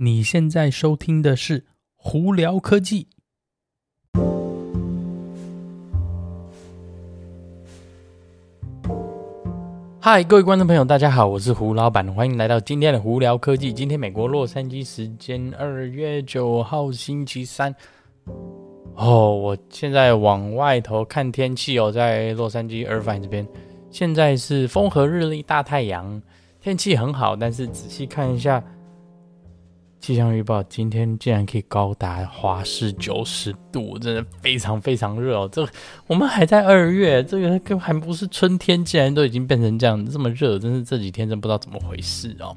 你现在收听的是《胡聊科技》。嗨，各位观众朋友，大家好，我是胡老板，欢迎来到今天的《胡聊科技》。今天美国洛杉矶时间二月九号星期三。哦，我现在往外头看天气哦，在洛杉矶 Irvine 这边，现在是风和日丽，大太阳，天气很好。但是仔细看一下。气象预报今天竟然可以高达华氏九十度，真的非常非常热哦！这我们还在二月，这个还不是春天，竟然都已经变成这样这么热，真是这几天真不知道怎么回事哦。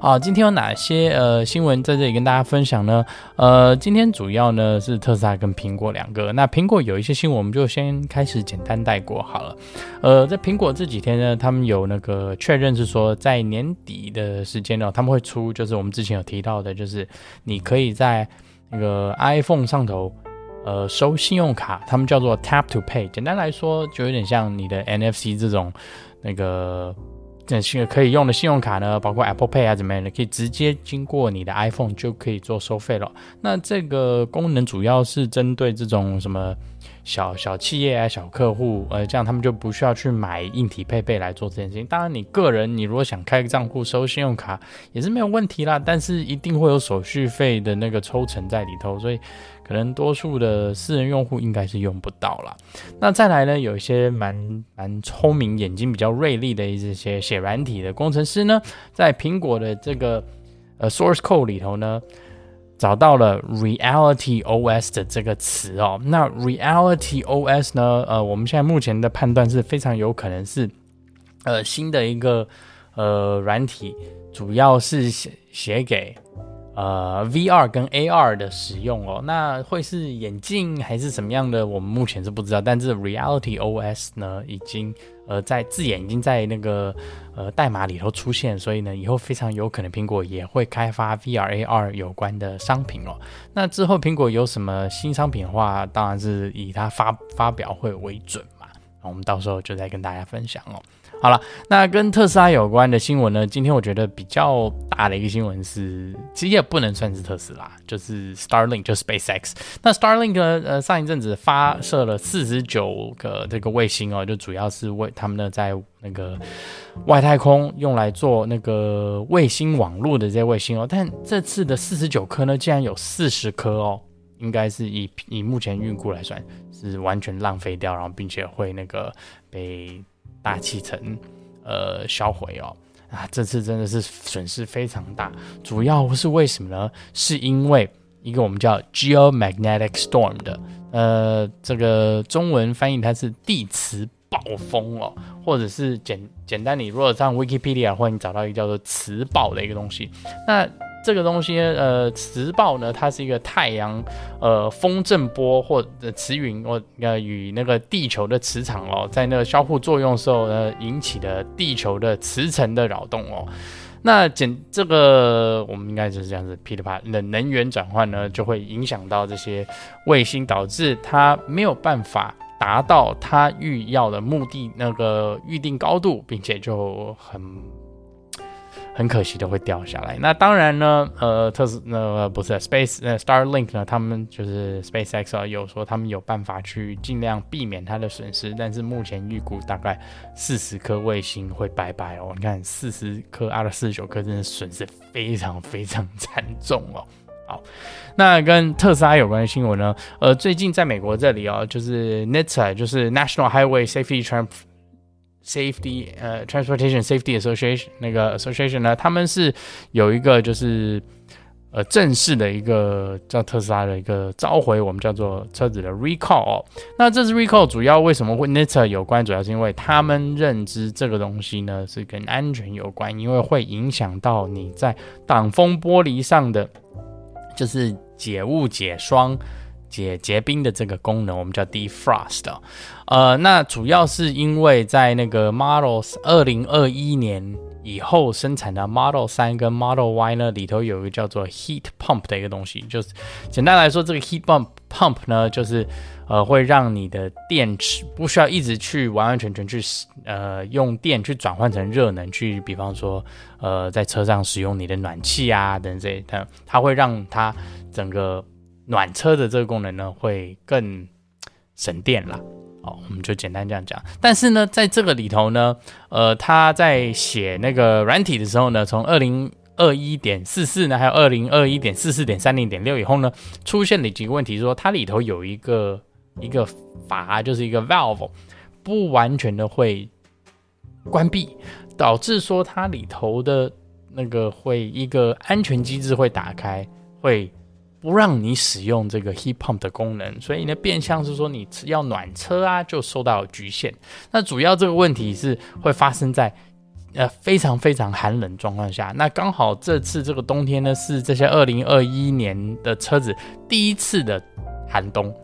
啊，今天有哪些呃新闻在这里跟大家分享呢？呃，今天主要呢是特斯拉跟苹果两个。那苹果有一些新闻，我们就先开始简单带过好了。呃，在苹果这几天呢，他们有那个确认是说，在年底的时间呢，他们会出，就是我们之前有提到的，就是你可以在那个 iPhone 上头呃收信用卡，他们叫做 Tap to Pay。简单来说，就有点像你的 NFC 这种那个。这可以用的信用卡呢，包括 Apple Pay 啊，怎么样的，可以直接经过你的 iPhone 就可以做收费了。那这个功能主要是针对这种什么小小企业啊、小客户，呃，这样他们就不需要去买硬体配备来做这件事情。当然，你个人你如果想开个账户收信用卡也是没有问题啦，但是一定会有手续费的那个抽成在里头，所以。可能多数的私人用户应该是用不到了。那再来呢，有一些蛮蛮聪明、眼睛比较锐利的一些写软体的工程师呢，在苹果的这个呃 source code 里头呢，找到了 Reality OS 的这个词哦。那 Reality OS 呢，呃，我们现在目前的判断是非常有可能是呃新的一个呃软体，主要是写写给。呃，VR 跟 AR 的使用哦，那会是眼镜还是什么样的？我们目前是不知道。但是 Reality OS 呢，已经呃在字眼已经在那个呃代码里头出现，所以呢，以后非常有可能苹果也会开发 VR、AR 有关的商品哦。那之后苹果有什么新商品的话，当然是以它发发表会为准嘛。我们到时候就再跟大家分享哦。好了，那跟特斯拉有关的新闻呢？今天我觉得比较大的一个新闻是，其实也不能算是特斯拉，就是 Starlink，就是 SpaceX。那 Starlink 呢，呃，上一阵子发射了四十九个这个卫星哦，就主要是为他们呢在那个外太空用来做那个卫星网络的这些卫星哦。但这次的四十九颗呢，竟然有四十颗哦，应该是以以目前预估来算，是完全浪费掉，然后并且会那个被。大气层，呃，销毁哦，啊，这次真的是损失非常大，主要是为什么呢？是因为一个我们叫 geomagnetic storm 的，呃，这个中文翻译它是地磁暴风哦，或者是简简单，你如果上 Wikipedia 或者你找到一个叫做磁暴的一个东西，那。这个东西呢，呃，磁暴呢，它是一个太阳，呃，风振波或者磁云，或呃与那个地球的磁场哦，在那个相互作用的时候呢，引起的地球的磁层的扰动哦。那简这个我们应该就是这样子，噼里啪啦，能能源转换呢，就会影响到这些卫星，导致它没有办法达到它预要的目的那个预定高度，并且就很。很可惜的会掉下来。那当然呢，呃，特斯、呃、不是 Space 呃 Starlink 呢，他们就是 SpaceX 啊，有说他们有办法去尽量避免它的损失，但是目前预估大概四十颗卫星会拜拜哦。你看四十颗啊，四十九颗，真的损失非常非常惨重哦。好，那跟特斯拉有关的新闻呢，呃，最近在美国这里哦，就是 NHTSA，就是 National Highway Safety Trans Safety 呃、，Transportation Safety Association 那个 Association 呢，他们是有一个就是呃正式的一个叫特斯拉的一个召回，我们叫做车子的 Recall。那这次 Recall 主要为什么会 n e t a 有关？主要是因为他们认知这个东西呢是跟安全有关，因为会影响到你在挡风玻璃上的就是解雾解霜。解结冰的这个功能，我们叫 defrost，呃，那主要是因为在那个 Models 二零二一年以后生产的 Model 3跟 Model Y 呢，里头有一个叫做 Heat Pump 的一个东西，就是简单来说，这个 Heat Pump Pump 呢，就是呃会让你的电池不需要一直去完完全全去呃用电去转换成热能去，比方说呃在车上使用你的暖气啊等等这，它它会让它整个暖车的这个功能呢会更省电啦。哦，我们就简单这样讲。但是呢，在这个里头呢，呃，他在写那个软体的时候呢，从二零二一点四四呢，还有二零二一点四四点三零点六以后呢，出现了几个问题，说它里头有一个一个阀，就是一个 valve 不完全的会关闭，导致说它里头的那个会一个安全机制会打开，会。不让你使用这个 heat pump 的功能，所以呢，变相是说你要暖车啊，就受到局限。那主要这个问题是会发生在呃非常非常寒冷状况下。那刚好这次这个冬天呢，是这些二零二一年的车子第一次的寒冬，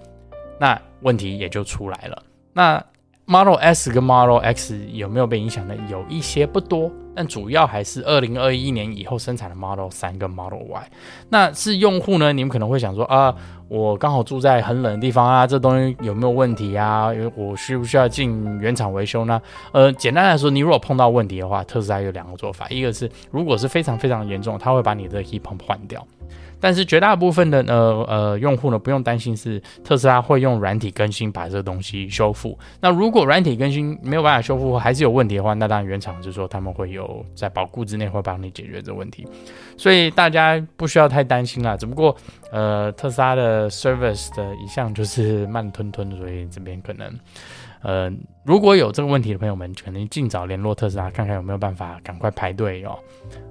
那问题也就出来了。那 Model S 跟 Model X 有没有被影响呢？有一些不多，但主要还是二零二一年以后生产的 Model 3跟 Model Y。那是用户呢？你们可能会想说啊，我刚好住在很冷的地方啊，这东西有没有问题啊？我需不需要进原厂维修呢？呃，简单来说，你如果碰到问题的话，特斯拉有两个做法，一个是如果是非常非常严重，它会把你的 heat pump 换掉。但是绝大部分的呃呃用户呢，不用担心是特斯拉会用软体更新把这个东西修复。那如果软体更新没有办法修复，还是有问题的话，那当然原厂就是说他们会有在保固之内会帮你解决这个问题。所以大家不需要太担心啦。只不过呃特斯拉的 service 的一向就是慢吞吞，所以这边可能呃如果有这个问题的朋友们，可能尽早联络特斯拉，看看有没有办法赶快排队哦。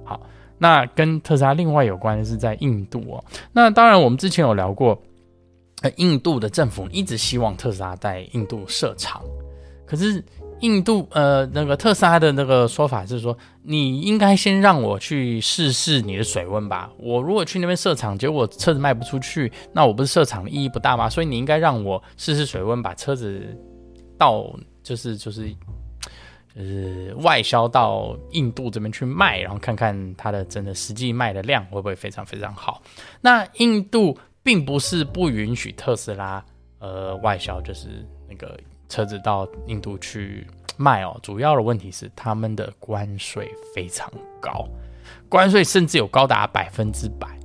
好。那跟特斯拉另外有关的是在印度哦。那当然，我们之前有聊过，呃，印度的政府一直希望特斯拉在印度设厂，可是印度呃那个特斯拉的那个说法是说，你应该先让我去试试你的水温吧。我如果去那边设厂，结果车子卖不出去，那我不是设厂的意义不大吗？所以你应该让我试试水温，把车子到就是就是。就是外销到印度这边去卖，然后看看它的真的实际卖的量会不会非常非常好。那印度并不是不允许特斯拉呃外销，就是那个车子到印度去卖哦。主要的问题是他们的关税非常高，关税甚至有高达百分之百。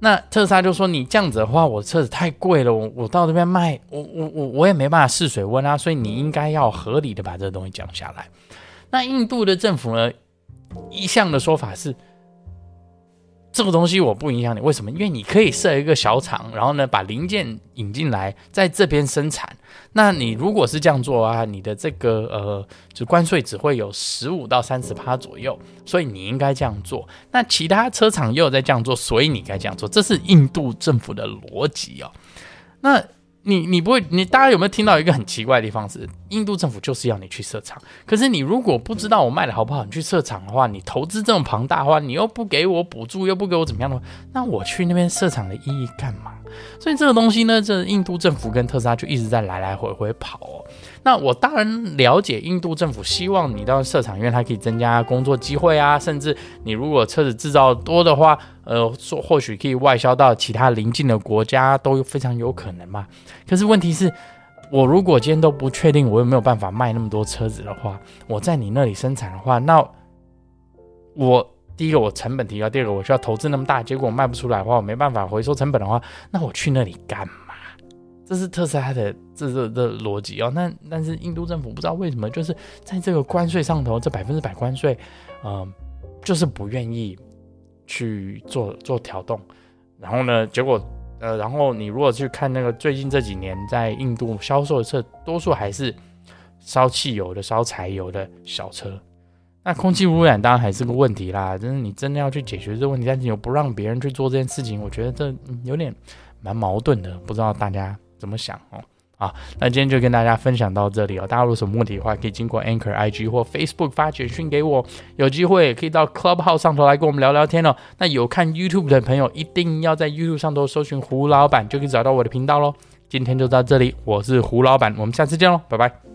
那特斯拉就说：“你这样子的话，我车子太贵了，我我到这边卖，我我我我也没办法试水温啊，所以你应该要合理的把这个东西降下来。”那印度的政府呢，一向的说法是，这个东西我不影响你，为什么？因为你可以设一个小厂，然后呢把零件引进来，在这边生产。那你如果是这样做啊，你的这个呃，就关税只会有十五到三十趴左右，所以你应该这样做。那其他车厂又在这样做，所以你该这样做，这是印度政府的逻辑哦。那。你你不会，你大家有没有听到一个很奇怪的地方是，印度政府就是要你去设厂，可是你如果不知道我卖的好不好，你去设厂的话，你投资这么庞大的话，你又不给我补助，又不给我怎么样的话，那我去那边设厂的意义干嘛？所以这个东西呢，这印度政府跟特斯拉就一直在来来回回跑哦。那我当然了解印度政府希望你到设厂，因为它可以增加工作机会啊，甚至你如果车子制造多的话，呃，说或许可以外销到其他邻近的国家都非常有可能嘛。可是问题是，我如果今天都不确定我有没有办法卖那么多车子的话，我在你那里生产的话，那我第一个我成本提高，第二个我需要投资那么大，结果我卖不出来的话，我没办法回收成本的话，那我去那里干嘛？这是特斯拉的这这的逻辑哦。那但是印度政府不知道为什么，就是在这个关税上头，这百分之百关税，嗯、呃，就是不愿意去做做调动。然后呢，结果呃，然后你如果去看那个最近这几年在印度销售的车，多数还是烧汽油的、烧柴油的小车。那空气污染当然还是个问题啦。就是你真的要去解决这个问题，但是又不让别人去做这件事情，我觉得这有点蛮矛盾的。不知道大家。怎么想哦？啊，那今天就跟大家分享到这里哦。大家如果有什么问题的话，可以经过 Anchor IG 或 Facebook 发简讯给我。有机会也可以到 Clubhouse 上头来跟我们聊聊天哦。那有看 YouTube 的朋友，一定要在 YouTube 上头搜寻胡老板，就可以找到我的频道喽。今天就到这里，我是胡老板，我们下次见喽，拜拜。